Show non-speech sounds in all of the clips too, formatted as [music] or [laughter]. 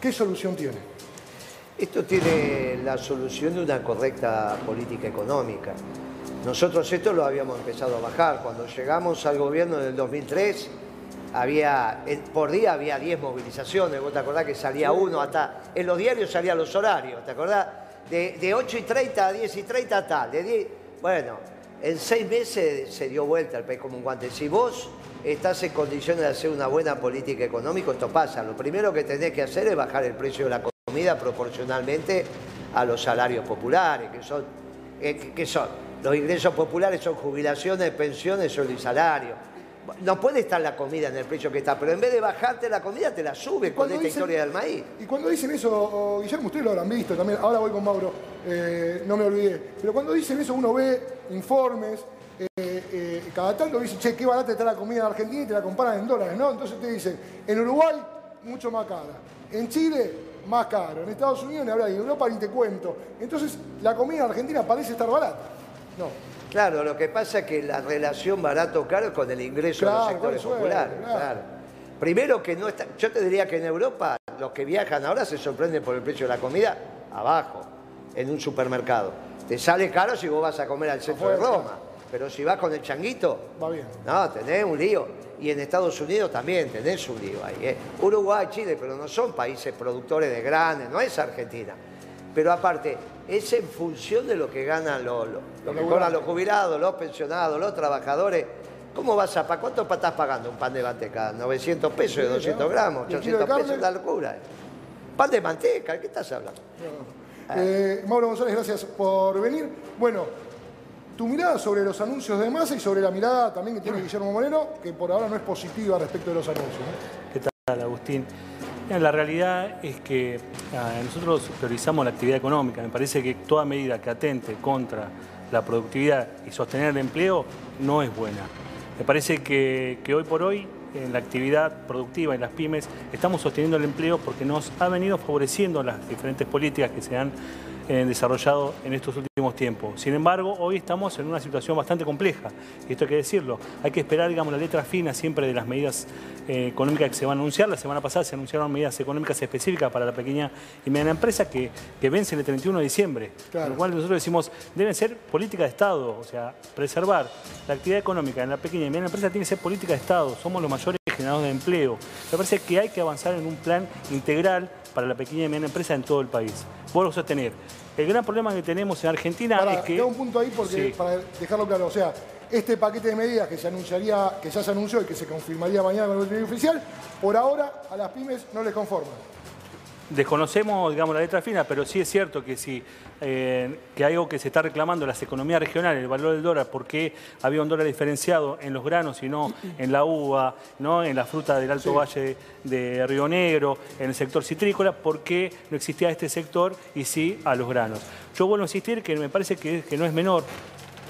¿qué solución tiene? Esto tiene la solución de una correcta política económica. Nosotros esto lo habíamos empezado a bajar. Cuando llegamos al gobierno en el 2003, había, por día había 10 movilizaciones. ¿Vos te acordás que salía uno hasta... En los diarios salían los horarios, ¿te acordás? De, de 8 y 30 a 10 y 30 tal. De 10, bueno, en seis meses se dio vuelta el país como un guante. Si vos estás en condiciones de hacer una buena política económica, esto pasa. Lo primero que tenés que hacer es bajar el precio de la comida proporcionalmente a los salarios populares, que son, eh, que son los ingresos populares son jubilaciones, pensiones, sueldo y salario. No puede estar la comida en el precio que está, pero en vez de bajarte la comida, te la sube con esta historia del maíz. Y cuando dicen eso, Guillermo, ustedes lo habrán visto también, ahora voy con Mauro, eh, no me olvidé, pero cuando dicen eso uno ve informes, eh, eh, cada tanto dice, che, qué barata está la comida en Argentina y te la comparan en dólares, ¿no? Entonces te dicen, en Uruguay, mucho más cara, en Chile, más caro, en Estados Unidos ni hablar, en Europa ni te cuento. Entonces, la comida en Argentina parece estar barata. No. Claro, lo que pasa es que la relación barato-caro es con el ingreso de los sectores populares. Primero que no está, yo te diría que en Europa los que viajan ahora se sorprenden por el precio de la comida abajo, en un supermercado. Te sale caro si vos vas a comer al centro de Roma, pero si vas con el changuito, va bien. No, tenés un lío. Y en Estados Unidos también tenés un lío ahí. ¿eh? Uruguay, Chile, pero no son países productores de granes, no es Argentina. Pero aparte, es en función de lo que ganan los, lo, que cobran los jubilados, los pensionados, los trabajadores. ¿Cómo vas a, para cuánto estás pagando un pan de manteca? 900 pesos de 200 gramos, 800 pesos, es la locura. Pan de manteca, ¿qué estás hablando? Eh, Mauro González, gracias por venir. Bueno, tu mirada sobre los anuncios de masa y sobre la mirada también que tiene Guillermo Moreno, que por ahora no es positiva respecto de los anuncios. ¿Qué tal, Agustín? La realidad es que ah, nosotros priorizamos la actividad económica. Me parece que toda medida que atente contra la productividad y sostener el empleo no es buena. Me parece que, hoy por hoy en la actividad productiva en las pymes estamos sosteniendo el empleo porque nos ha venido favoreciendo las diferentes políticas que se han desarrollado en estos últimos tiempos. Sin embargo, hoy estamos en una situación bastante compleja, y esto hay que decirlo. Hay que esperar, digamos, la letra fina siempre de las medidas eh, económicas que se van a anunciar. La semana pasada se anunciaron medidas económicas específicas para la pequeña y mediana empresa que, que vencen el 31 de diciembre. Con lo cual nosotros decimos, deben ser política de Estado, o sea, preservar la actividad económica en la pequeña y mediana empresa tiene que ser política de Estado. Somos los mayores generadores de empleo. Me parece que hay que avanzar en un plan integral para la pequeña y mediana empresa en todo el país. Vuelvo a sostener, el gran problema que tenemos en Argentina es que... un punto ahí porque, para dejarlo claro, o sea, este paquete de medidas que se anunciaría, que ya se anunció y que se confirmaría mañana con el oficial, por ahora a las pymes no les conforman. Desconocemos, digamos, la letra fina, pero sí es cierto que si eh, que algo que se está reclamando en las economías regionales, el valor del dólar, porque había un dólar diferenciado en los granos y no en la uva, no en la fruta del Alto Valle de Río Negro, en el sector citrícola, porque no existía este sector y sí a los granos. Yo vuelvo a insistir que me parece que, que no es menor.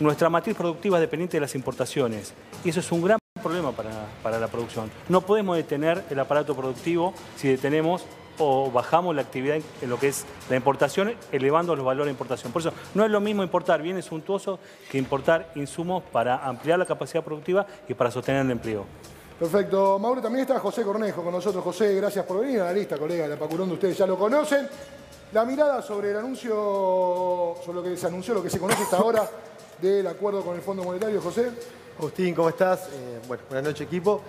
Nuestra matriz productiva es dependiente de las importaciones y eso es un gran problema para, para la producción. No podemos detener el aparato productivo si detenemos o bajamos la actividad en lo que es la importación, elevando los valores de importación. Por eso, no es lo mismo importar bienes suntuosos que importar insumos para ampliar la capacidad productiva y para sostener el empleo. Perfecto. Mauro, también está José Cornejo con nosotros. José, gracias por venir. Analista, colega de la Pacurón de ustedes ya lo conocen. La mirada sobre el anuncio, sobre lo que se anunció, lo que se conoce hasta ahora [laughs] del acuerdo con el Fondo Monetario, José. Agustín, ¿cómo estás? Eh, bueno, buenas noches, equipo.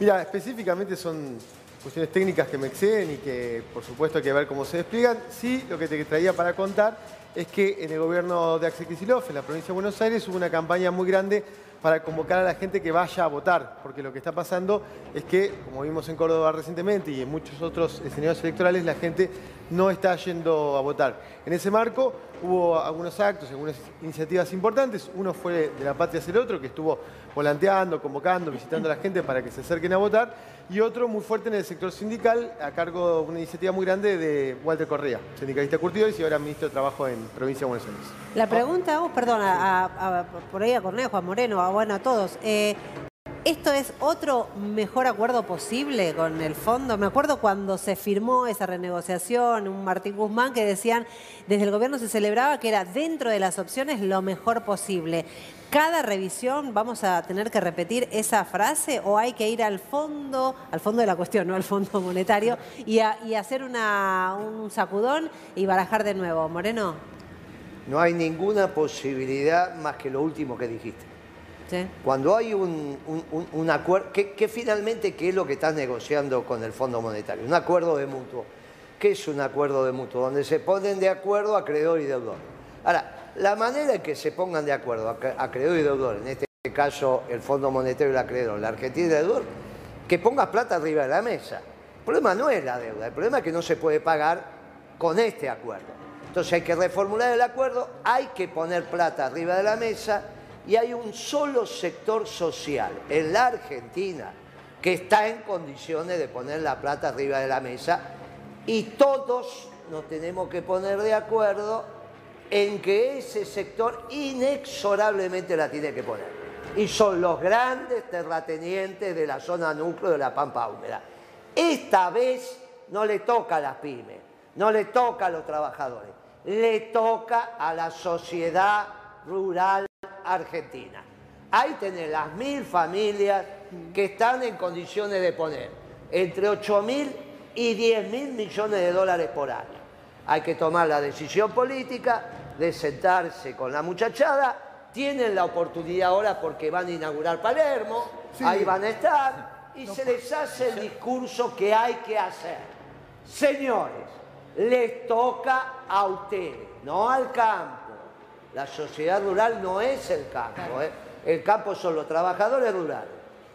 Mira, específicamente son cuestiones técnicas que me exceden y que por supuesto hay que ver cómo se despliegan. Sí, lo que te traía para contar es que en el gobierno de Axel Kicillof, en la provincia de Buenos Aires, hubo una campaña muy grande para convocar a la gente que vaya a votar, porque lo que está pasando es que, como vimos en Córdoba recientemente y en muchos otros escenarios electorales, la gente no está yendo a votar. En ese marco hubo algunos actos, algunas iniciativas importantes. Uno fue de La Patria hacia el otro, que estuvo volanteando, convocando, visitando a la gente para que se acerquen a votar. Y otro muy fuerte en el sector sindical, a cargo de una iniciativa muy grande de Walter Correa, sindicalista curtidores y ahora ministro de Trabajo en Provincia de Buenos Aires. La pregunta, vos, perdón, por ahí a Cornejo, a Moreno, a, bueno, a todos. Eh, ¿esto es otro mejor acuerdo posible con el fondo? Me acuerdo cuando se firmó esa renegociación, un Martín Guzmán que decían, desde el gobierno se celebraba que era dentro de las opciones lo mejor posible. ¿Cada revisión vamos a tener que repetir esa frase o hay que ir al fondo, al fondo de la cuestión, no al fondo monetario, y, hacer un sacudón y barajar de nuevo? Moreno. No hay ninguna posibilidad más que lo último que dijiste. Cuando hay un, acuerdo, ¿qué, finalmente qué es lo que estás negociando con el Fondo Monetario? Un acuerdo de mutuo. ¿Qué es un acuerdo de mutuo? Donde se ponen de acuerdo acreedor y deudor. Ahora, la manera en que se pongan de acuerdo acreedor y deudor, en este caso el Fondo Monetario y el acreedor, la Argentina y el deudor, que pongas plata arriba de la mesa. El problema no es la deuda, el problema es que no se puede pagar con este acuerdo. Entonces hay que reformular el acuerdo, hay que poner plata arriba de la mesa y hay un solo sector social en la Argentina que está en condiciones de poner la plata arriba de la mesa y todos nos tenemos que poner de acuerdo en que ese sector inexorablemente la tiene que poner. Y son los grandes terratenientes de la zona núcleo de la Pampa Húmeda. Esta vez no le toca a las pymes, no le toca a los trabajadores, le toca a la sociedad rural argentina. Ahí tenés las mil familias que están en condiciones de poner entre 8 mil y 10 mil millones de dólares por año. Hay que tomar la decisión política de sentarse con la muchachada. Tienen la oportunidad ahora porque van a inaugurar Palermo, ahí van a estar y se les hace el discurso que hay que hacer. Señores, les toca a ustedes, no al campo la sociedad rural no es el campo. ¿eh? El campo son los trabajadores rurales,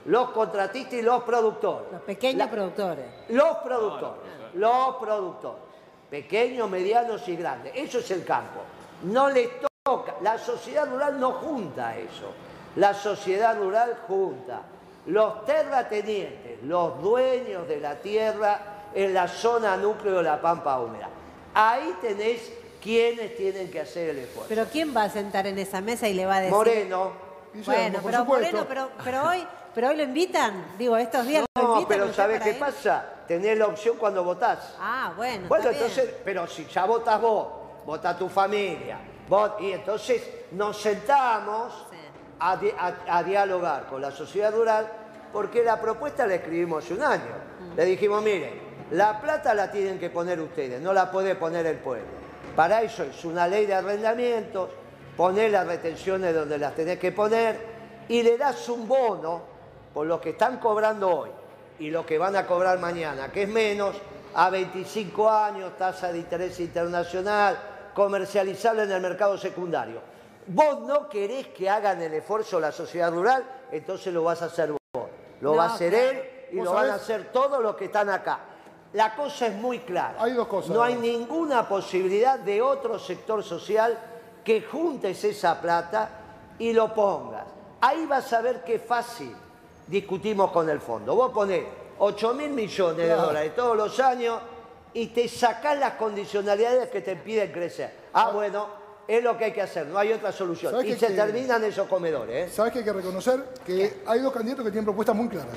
los contratistas y los productores. Los pequeños productores. Los productores, los productores. Pequeños, medianos y grandes. Eso es el campo. No les toca. La sociedad rural no junta eso. La sociedad rural junta los terratenientes, los dueños de la tierra en la zona núcleo de la Pampa Húmeda. Ahí tenéis ¿Quiénes tienen que hacer el esfuerzo? Pero ¿quién va a sentar en esa mesa y le va a decir? Moreno. Bueno, pero Moreno, pero, hoy, pero hoy lo invitan, digo, estos días lo invitan. No, pero ¿sabes qué pasa? Tenés la opción cuando votás. Ah, bueno. Bueno, entonces, pero si ya votas vos, vota tu familia, vos, y entonces nos sentamos a, dialogar con la sociedad rural, porque la propuesta la escribimos hace un año. Mm. Le dijimos, mire, la plata la tienen que poner ustedes, no la puede poner el pueblo. Para eso es una ley de arrendamientos, poner las retenciones donde las tenés que poner y le das un bono por lo que están cobrando hoy y lo que van a cobrar mañana, que es menos, a 25 años, tasa de interés internacional, comercializable en el mercado secundario. Vos no querés que hagan el esfuerzo la sociedad rural, entonces lo vas a hacer vos. Lo va a hacer él y lo van a hacer todos los que están acá la cosa es muy clara. Hay dos cosas. No hay ninguna posibilidad de otro sector social que juntes esa plata y lo pongas. Ahí vas a ver qué fácil discutimos con el fondo. Vos ponés 8 mil millones de dólares todos los años y te sacás las condicionalidades que te impiden crecer. Ah, bueno, es lo que hay que hacer, no hay otra solución. Y se terminan esos comedores. ¿eh? ¿Sabes que hay que reconocer? Que hay dos candidatos que tienen propuestas muy claras.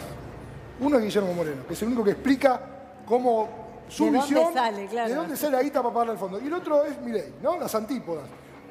Uno es Guillermo Moreno, que es el único que explica cómo su visión, de dónde sale la guita para pagarle al fondo. Y el otro es Milei, ¿no? Las antípodas.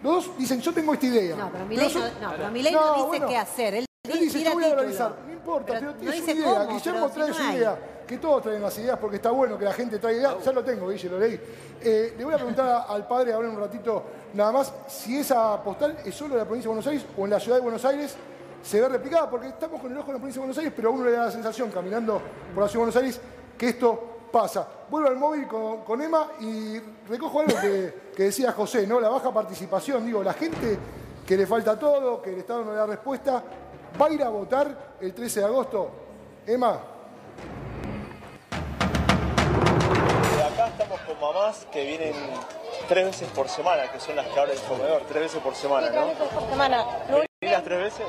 Los dos dicen, yo tengo esta idea. No, pero Milei no, no, dice qué hacer. Él, dice, yo voy a organizar. No importa, pero, pero tiene su idea. Guillermo trae su idea. Que todos traen las ideas porque está bueno que la gente traiga ideas. Ya lo tengo, Guille, lo leí. Eh, le voy a preguntar al padre ahora en un ratito, nada más, si esa postal es solo en la provincia de Buenos Aires o en la ciudad de Buenos Aires se ve replicada, porque estamos con el ojo en la provincia de Buenos Aires, pero a uno le da la sensación, caminando por la ciudad de Buenos Aires, que esto pasa. Vuelvo al móvil con, Emma y recojo algo que, decía José, ¿no? La baja participación. Digo, la gente que le falta todo, que el Estado no le da respuesta, ¿va a ir a votar el 13 de agosto? Emma. acá estamos con mamás que vienen tres veces por semana, que son las que abren el comedor, tres veces por semana, ¿no? Tres veces por semana. las tres veces?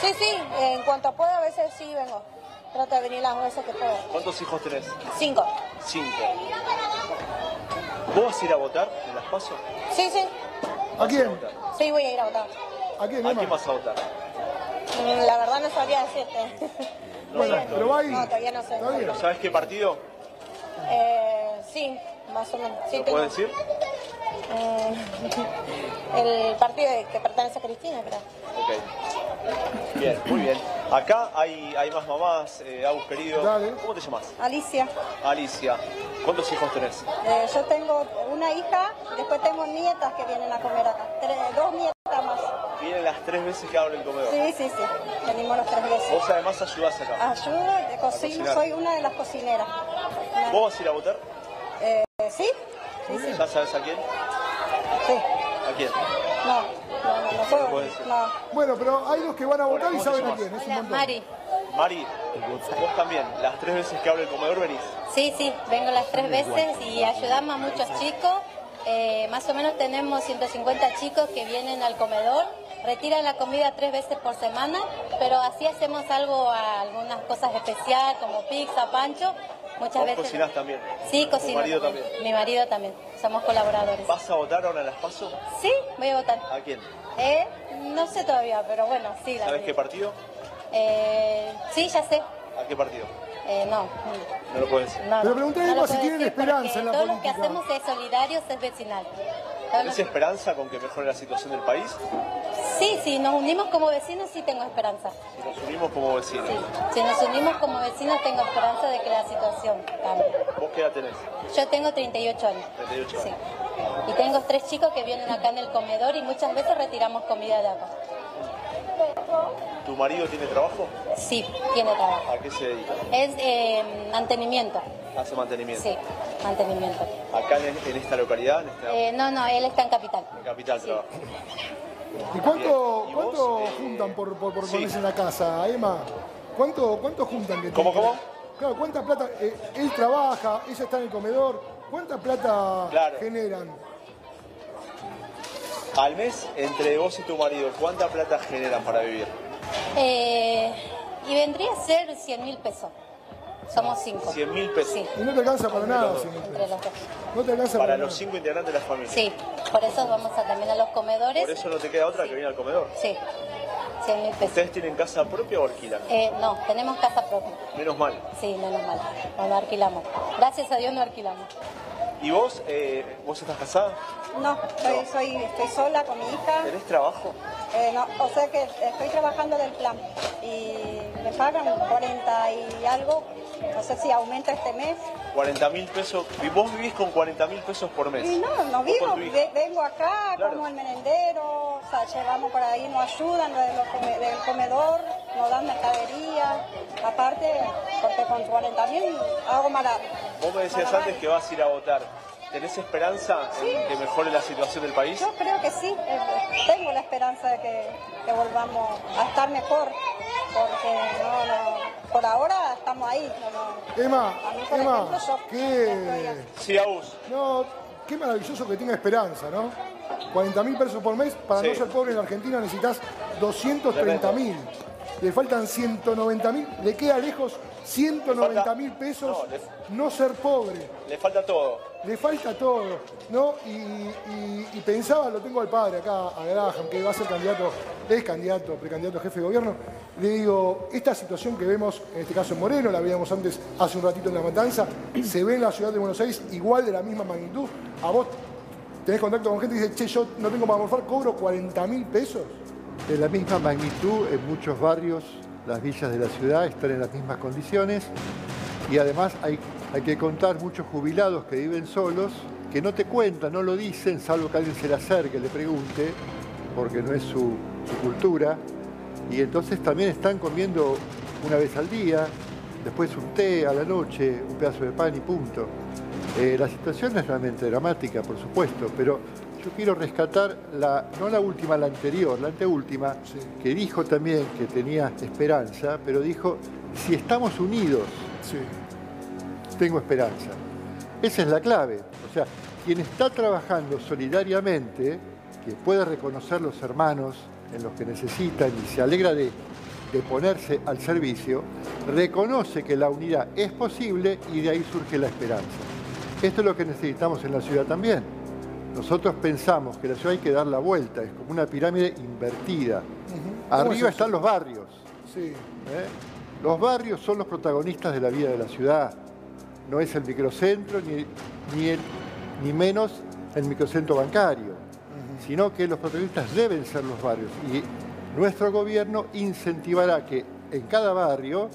Sí, sí, en cuanto pueda a veces sí vengo. Trata de venir las veces que pueda. ¿Cuántos hijos tenés? Cinco. Cinco. ¿Vos vas a ir a votar en las pasos? Sí, sí. ¿A quién? Sí, voy a ir a votar. ¿A quién, ¿A quién vas a votar? Mm, La verdad no sabría decirte. [laughs] Bueno, pero va. No, todavía no sé. ¿Sabes qué partido? Eh, sí, más o menos. Sí, ¿Lo tengo. puedes decir? Mm, [laughs] el partido que pertenece a Cristina, creo. Ok. Bien, muy bien. Acá hay, hay más mamás, eh, Agus querido. Dale. ¿Cómo te llamas? Alicia, Alicia. ¿Cuántos hijos tenés? eh, yo tengo una hija, después tengo nietas que vienen a comer acá. Tres- dos nietas más. Vienen las tres veces que abro el comedor. Sí, sí, sí. Venimos las tres veces. Vos además ayudás acá. Ayudo, cocino, soy una de las cocineras. Una- ¿Vos vas a ir a votar? Eh, ¿Sí? Sí, sí. ¿Ya sabes a quién? sí. ¿A quién? No, no, puedo. Bueno, pero hay los que van a votar y ¿cómo te saben a quién. Es un Hola, montón. Mari. Mari, vos también. Las tres veces que abro el comedor venís. Sí, sí, vengo las tres veces y ayudamos a muchos chicos. Eh, más o menos tenemos 150 chicos que vienen al comedor, retiran la comida tres veces por semana, pero así hacemos algo, algunas cosas especiales como pizza, pancho. Muchas Vos veces. cocinás también. Sí, cocino. ¿Tu marido también? Mi marido también. Somos colaboradores. ¿Vas a votar ahora en las PASO? Sí, voy a votar. ¿A quién? Eh, no sé todavía, pero bueno, sí. la ¿Sabes qué partido? Eh, sí, ya sé. ¿A qué partido? Eh, no. No lo puedes decir. No, Pero no, preguntale no lo más si tienen esperanza en la todo lo política. que hacemos es solidarios, es vecinal. ¿Tenés esperanza con que mejore la situación del país? Sí, sí, nos unimos como vecinos, sí tengo esperanza. Si nos unimos como vecinos. Sí. Si nos unimos como vecinos, tengo esperanza de que la situación cambie. ¿Vos qué edad tenés? Yo tengo 38 años. 38 Sí. años. Y tengo tres chicos que vienen acá en el comedor y muchas veces retiramos comida de acá. ¿Tu marido tiene trabajo? Sí, tiene trabajo. ¿A qué se dedica? Es eh, mantenimiento. Hace mantenimiento. Sí, mantenimiento. Acá en, en esta localidad, en esta Eh, no, no, él está en capital. capital sí. trabaja. ¿Y cuánto, Bien. ¿Y cuánto vos, eh, juntan por, por, por sí. ponerse en la casa, Emma? ¿Cuánto, cuánto juntan? Que ¿Cómo, cómo? Claro, ¿cuánta plata? eh, él trabaja, ella está en el comedor. ¿Cuánta plata Claro. generan? Al mes, entre vos y tu marido, ¿cuánta plata generan para vivir? Eh, y vendría a ser 100 mil pesos. Somos cinco. 100 mil pesos. Sí, Y no te alcanza para nada, dos. cien mil entre pesos. los dos. No te alcanza para, Para los nada. cinco integrantes de la familia. Sí, por eso vamos a, también a los comedores. Por eso no te queda otra que venir al comedor. Sí, 100 mil pesos. ¿Ustedes tienen casa propia o alquilan? Eh, no, tenemos casa propia. Menos mal. Sí, menos mal. No, no alquilamos. Gracias a Dios no alquilamos. ¿Y vos, eh, vos estás casada? No, soy, soy, estoy sola con mi hija. ¿Tenés trabajo? Eh, no, o sea que estoy trabajando del plan y me pagan 40 y algo. No sé si aumenta este mes. 40 mil pesos. ¿Y vos vivís con 40 mil pesos por mes? Y no, no vivo, vengo acá, Claro. como el merendero, o sea, llevamos por ahí, nos ayudan lo de los come- del comedor, nos dan mercadería, aparte, porque con 40 mil hago mala. Vos me decías antes que vas a ir a votar. ¿Tenés esperanza en que mejore la situación del país? Yo creo que sí, eh, tengo la esperanza de que, que volvamos a estar mejor, porque no, no, por ahora estamos ahí. No, no. Emma, A mí, por Emma, ejemplo, yo qué, Sí, Agus. no, qué maravilloso que tenga esperanza, ¿no? 40 mil pesos por mes, para Sí. no ser pobre en Argentina necesitas 230 mil. Le faltan 190 mil, le queda lejos 190 mil pesos No, ser pobre. Le falta todo. Le falta todo, ¿no? Y, y- y pensaba, lo tengo al padre acá, a Graham, que va a ser candidato, es candidato, precandidato a jefe de gobierno. Le digo, esta situación que vemos, en este caso en Moreno, la veíamos antes, hace un ratito en La Matanza, se ve en la ciudad de Buenos Aires igual de la misma magnitud. A vos tenés contacto con gente y dice, che, yo no tengo para morfar, cobro 40 mil pesos. De la misma magnitud, en muchos barrios, las villas de la ciudad están en las mismas condiciones y además hay, hay que contar muchos jubilados que viven solos, que no te cuentan, no lo dicen, salvo que alguien se le acerque, le pregunte, porque no es su, su cultura, y entonces también están comiendo una vez al día, después un té a la noche, un pedazo de pan y punto. Eh, la situación es realmente dramática, por supuesto, pero yo quiero rescatar, la, no la última, la anterior, la anteúltima, que dijo también que tenía esperanza, pero dijo, si estamos unidos, Sí. tengo esperanza. Esa es la clave. O sea, quien está trabajando solidariamente, que puede reconocer los hermanos en los que necesitan y se alegra de, de ponerse al servicio, reconoce que la unidad es posible y de ahí surge la esperanza. Esto es lo que necesitamos en la ciudad también. Nosotros pensamos que la ciudad hay que dar la vuelta, es como una pirámide invertida. ¿Cómo es Arriba están los barrios. Sí. ¿eh? Los barrios son los protagonistas de la vida de la ciudad. No es el microcentro ni, ni, el- ni menos el microcentro bancario, sino que los protagonistas deben ser los barrios. Y nuestro gobierno incentivará que en cada barrio,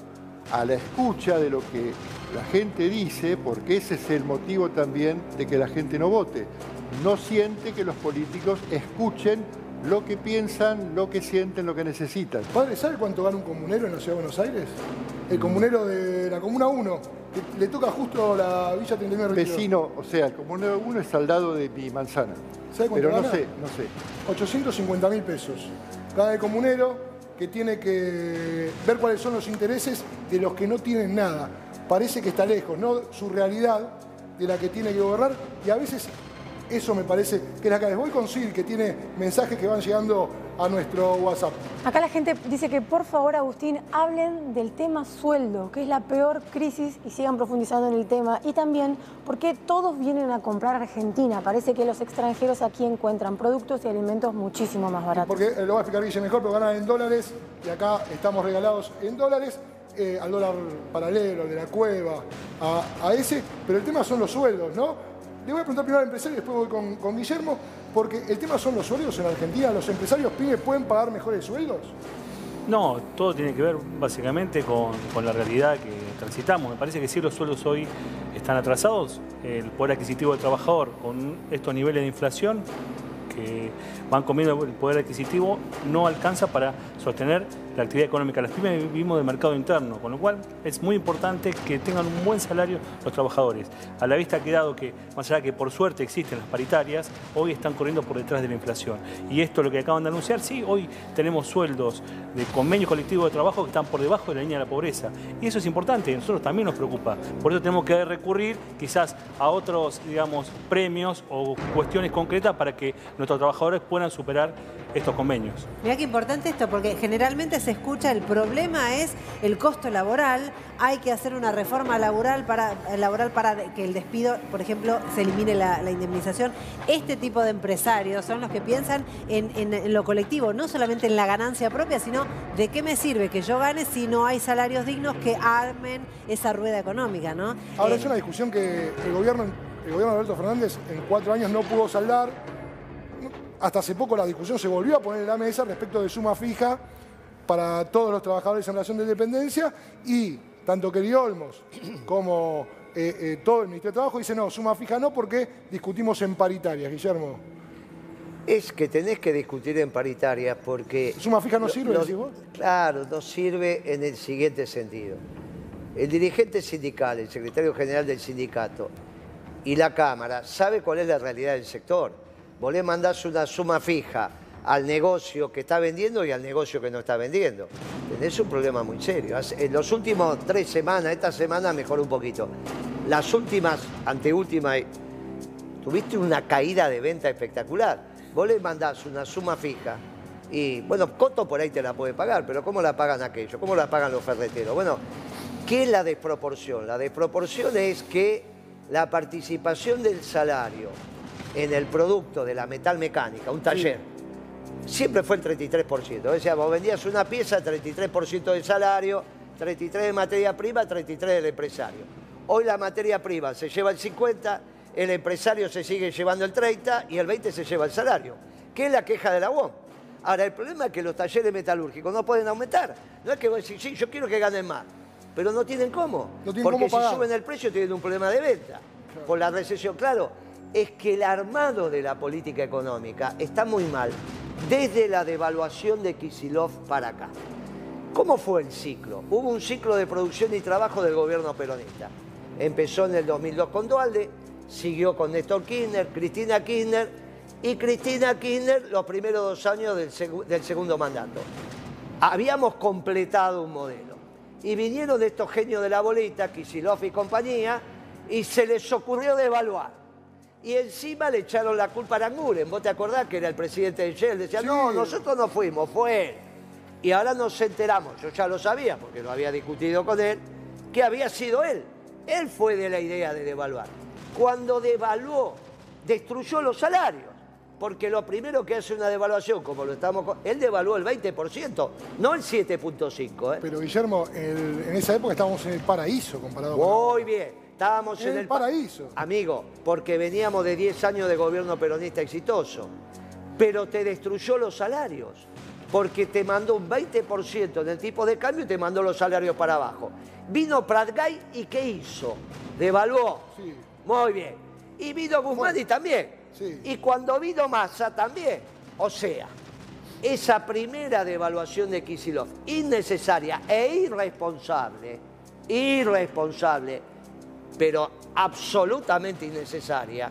a la escucha de lo que la gente dice, porque ese es el motivo también de que la gente no vote, no siente que los políticos escuchen lo que piensan, lo que sienten, lo que necesitan. Padre, ¿sabe cuánto gana un comunero en la ciudad de Buenos Aires? El comunero de la Comuna 1, que le toca justo la Villa 39 Retiro. Vecino, o sea, el comunero uno es al lado de mi manzana. ¿Sabe cuánto Pero no gana? sé, no sé. 850 mil pesos. Gana el comunero que tiene que ver cuáles son los intereses de los que no tienen nada. Parece que está lejos, ¿no? Su realidad de la que tiene que gobernar y a veces eso me parece que es la que voy con Sil, que tiene mensajes que van llegando a nuestro WhatsApp. Acá la gente dice que por favor, Agustín, hablen del tema sueldo, que es la peor crisis y sigan profundizando en el tema. Y también por qué todos vienen a comprar Argentina. Parece que los extranjeros aquí encuentran productos y alimentos muchísimo más baratos. Porque lo va a explicar Guille mejor, pero ganan en dólares y acá estamos regalados en dólares. Eh, al dólar paralelo, al de la cueva, a, ese. Pero el tema son los sueldos, ¿no? Le voy a preguntar primero al empresario y después voy con, con Guillermo, porque el tema son los sueldos en Argentina. ¿Los empresarios pymes pueden pagar mejores sueldos? No, todo tiene que ver básicamente con, con la realidad que transitamos. Me parece que si los sueldos hoy están atrasados, el poder adquisitivo del trabajador con estos niveles de inflación que van comiendo el poder adquisitivo no alcanza para sostener la actividad económica. Las pymes vivimos del mercado interno, con lo cual es muy importante que tengan un buen salario los trabajadores. A la vista ha quedado que, más allá de que por suerte existen las paritarias, hoy están corriendo por detrás de la inflación. Y esto lo que acaban de anunciar, sí, hoy tenemos sueldos de convenio colectivo de trabajo que están por debajo de la línea de la pobreza. Y eso es importante, y a nosotros también nos preocupa. Por eso tenemos que recurrir quizás a otros, digamos, premios o cuestiones concretas para que nuestros trabajadores puedan superar estos convenios. Mira qué importante esto, porque generalmente se escucha el problema es el costo laboral, hay que hacer una reforma laboral para, laboral para que el despido, por ejemplo, se elimine la, la indemnización. Este tipo de empresarios son los que piensan en, en- en lo colectivo, no solamente en la ganancia propia, sino de qué me sirve que yo gane si no hay salarios dignos que armen esa rueda económica, ¿no? Ahora Eh, es una discusión que el gobierno, el gobierno de Alberto Fernández en cuatro años no pudo saldar. Hasta hace poco la discusión se volvió a poner en la mesa respecto de suma fija para todos los trabajadores en relación de dependencia y tanto Kelly Olmos como eh, eh, todo el Ministerio de Trabajo dice no, suma fija no porque discutimos en paritarias, Guillermo. Es que tenés que discutir en paritarias porque... ¿Suma fija no sirve, lo- decís vos? Claro, no sirve en el siguiente sentido. El dirigente sindical, el secretario general del sindicato y la Cámara sabe cuál es la realidad del sector. Vos le mandás una suma fija al negocio que está vendiendo y al negocio que no está vendiendo. Tenés un problema muy serio. En los últimos tres semanas, esta semana mejoró un poquito. Las últimas, anteúltimas, tuviste una caída de venta espectacular. Vos le mandás una suma fija y, bueno, Coto por ahí te la puede pagar, pero ¿cómo la pagan aquellos? ¿Cómo la pagan los ferreteros? Bueno, ¿qué es la desproporción? La desproporción es que la participación del salario en el producto de la metal mecánica, un taller, siempre fue el 33%. O sea, vos vendías una pieza, 33% de salario, 33% de materia prima, 33% del empresario. Hoy la materia prima se lleva el 50%, el empresario se sigue llevando el 30% y el 20% se lleva el salario. ¿Qué es la queja de la UOM? Ahora, el problema es que los talleres metalúrgicos no pueden aumentar. No es que vos decís, sí, yo quiero que ganen más, pero no tienen cómo. No tienen porque cómo si pagar. suben el precio tienen un problema de venta. Por la recesión, claro, es que el armado de la política económica está muy mal desde la devaluación de Kisilov para acá. ¿Cómo fue el ciclo? Hubo un ciclo de producción y trabajo del gobierno peronista. Empezó en el 2002 con Dualde, siguió con Néstor Kirchner, Cristina Kirchner y Cristina Kirchner los primeros dos años del, segu- del segundo mandato. Habíamos completado un modelo. Y vinieron estos genios de la boleta, Kisilov y compañía, y se les ocurrió devaluar. Y encima le echaron la culpa a Aranguren. ¿Vos te acordás que era el presidente de Shell? Decía, no, nosotros no fuimos, fue él. Y ahora nos enteramos, yo ya lo sabía porque lo había discutido con él, que había sido él. Él fue de la idea de devaluar. Cuando devaluó destruyó los salarios. Porque lo primero que hace una devaluación, como lo estamos... con- Él devaluó el 20%, no el 7.5%. ¿eh? Pero Guillermo, el- en esa época estábamos en el paraíso comparado con Muy bien, estábamos en El el, pa- paraíso. Amigo, porque veníamos de 10 años de gobierno peronista exitoso. Pero te destruyó los salarios. Porque te mandó un 20% en el tipo de cambio y te mandó los salarios para abajo. Vino Pratgay y ¿qué hizo? Devaluó. Sí. Muy bien. Y vino Guzmán y también. Sí. Y cuando vino Massa también. O sea, esa primera devaluación de Kisilov, innecesaria e irresponsable, irresponsable, pero absolutamente innecesaria,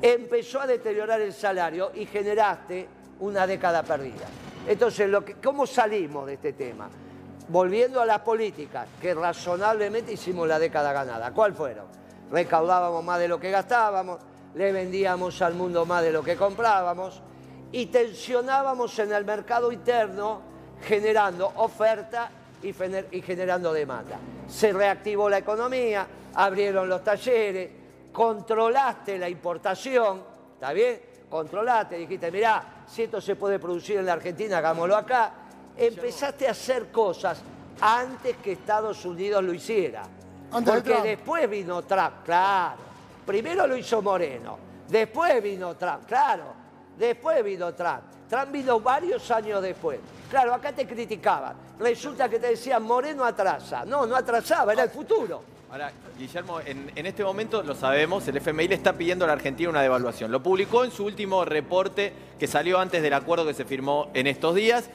empezó a deteriorar el salario y generaste una década perdida. Entonces, lo que, ¿cómo salimos de este tema? Volviendo a las políticas que razonablemente hicimos la década ganada. ¿Cuál fueron? Recaudábamos más de lo que gastábamos, le vendíamos al mundo más de lo que comprábamos y tensionábamos en el mercado interno generando oferta y, generando demanda. Se reactivó la economía, abrieron los talleres, controlaste la importación, ¿está bien? Controlaste, dijiste, mirá, si esto se puede producir en la Argentina, hagámoslo acá. Empezaste a hacer cosas antes que Estados Unidos lo hiciera. Antes Porque después vino Trump, claro. Primero lo hizo Moreno, después vino Trump, claro. Después vino Trump. Trump vino varios años después. Claro, acá te criticaban. Resulta que te decían Moreno atrasa. No, no atrasaba, era el futuro. Ahora, Guillermo, en, en este momento lo sabemos, el FMI le está pidiendo a la Argentina una devaluación. Lo publicó en su último reporte que salió antes del acuerdo que se firmó en estos días.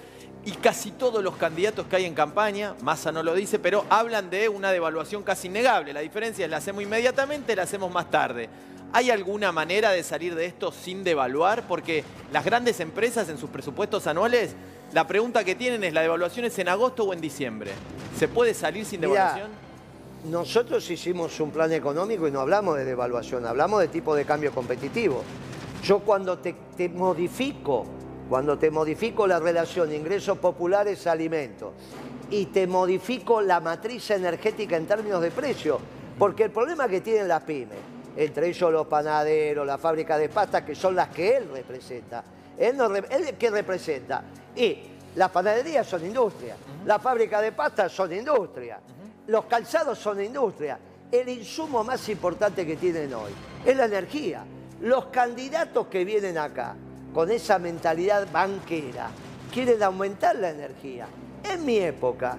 Y casi todos los candidatos que hay en campaña, Massa no lo dice, pero hablan de una devaluación casi innegable. La diferencia es la hacemos inmediatamente, la hacemos más tarde. ¿Hay alguna manera de salir de esto sin devaluar? Porque las grandes empresas en sus presupuestos anuales, la pregunta que tienen es, ¿la devaluación es en agosto o en diciembre? ¿Se puede salir sin devaluación? Nosotros hicimos un plan económico y no hablamos de devaluación, hablamos de tipo de cambio competitivo. Yo cuando te, modifico, cuando te modifico la relación ingresos populares alimentos y te modifico la matriz energética en términos de precio, porque el problema que tienen las pymes, entre ellos los panaderos, la fábrica de pasta, que son las que él representa, él, no, ¿qué representa? Y las panaderías son industria, la fábrica de pasta son industria, los calzados son industria. El insumo más importante que tienen hoy es la energía. Los candidatos que vienen acá con esa mentalidad banquera quieren aumentar la energía. En mi época,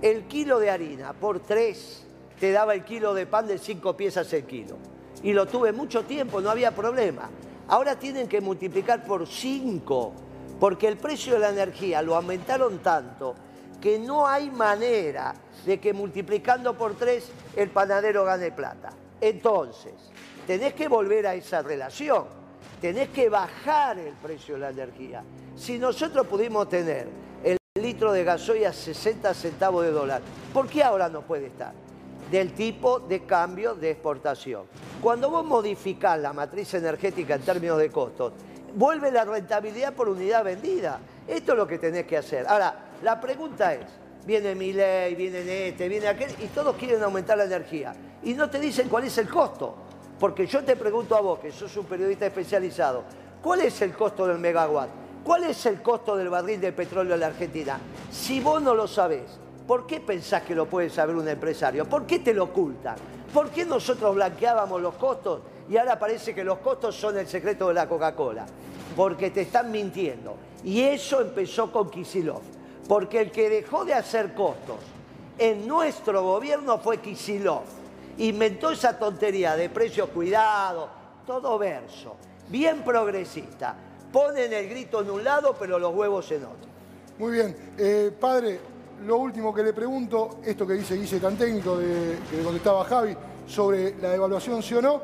el kilo de harina por tres te daba el kilo de pan de cinco piezas el kilo. Y lo tuve mucho tiempo, no había problema. Ahora tienen que multiplicar por cinco, porque el precio de la energía lo aumentaron tanto que no hay manera de que multiplicando por tres el panadero gane plata. Entonces, tenés que volver a esa relación, tenés que bajar el precio de la energía. Si nosotros pudimos tener el litro de gasoil a 60 centavos de dólar, ¿por qué ahora no puede estar? Del tipo de cambio de exportación. Cuando vos modificás la matriz energética en términos de costos, vuelve la rentabilidad por unidad vendida. Esto es lo que tenés que hacer. Ahora, la pregunta es, viene mi ley, viene este, viene aquel, y todos quieren aumentar la energía. Y no te dicen cuál es el costo. Porque yo te pregunto a vos, que sos un periodista especializado, ¿cuál es el costo del megawatt? ¿Cuál es el costo del barril de petróleo en la Argentina? Si vos no lo sabés, ¿por qué pensás que lo puede saber un empresario? ¿Por qué te lo ocultan? ¿Por qué nosotros blanqueábamos los costos y ahora parece que los costos son el secreto de la Coca-Cola? Porque te están mintiendo. Y eso empezó con Kisilov. Porque el que dejó de hacer costos en nuestro gobierno fue Kisilov. Inventó esa tontería de precios cuidados, todo verso, bien progresista. Ponen el grito en un lado, pero los huevos en otro. Muy bien. Eh, padre, lo último que le pregunto, esto que dice Guille tan técnico, de, que le contestaba Javi, sobre la devaluación, sí o no.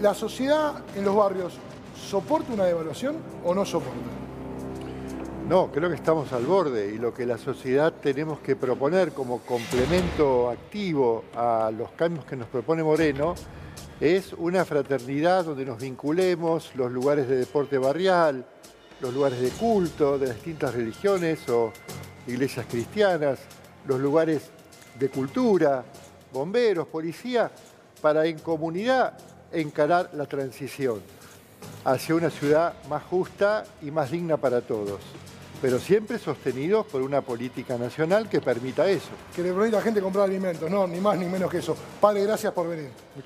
¿La sociedad en los barrios soporta una devaluación o no soporta? No, creo que estamos al borde y lo que la sociedad tenemos que proponer como complemento activo a los cambios que nos propone Moreno es una fraternidad donde nos vinculemos los lugares de deporte barrial, los lugares de culto de las distintas religiones o iglesias cristianas, los lugares de cultura, bomberos, policía, para en comunidad encarar la transición hacia una ciudad más justa y más digna para todos, pero siempre sostenidos por una política nacional que permita eso. Que le permita a la gente comprar alimentos, no, ni más ni menos que eso. Padre, gracias por venir. Muchas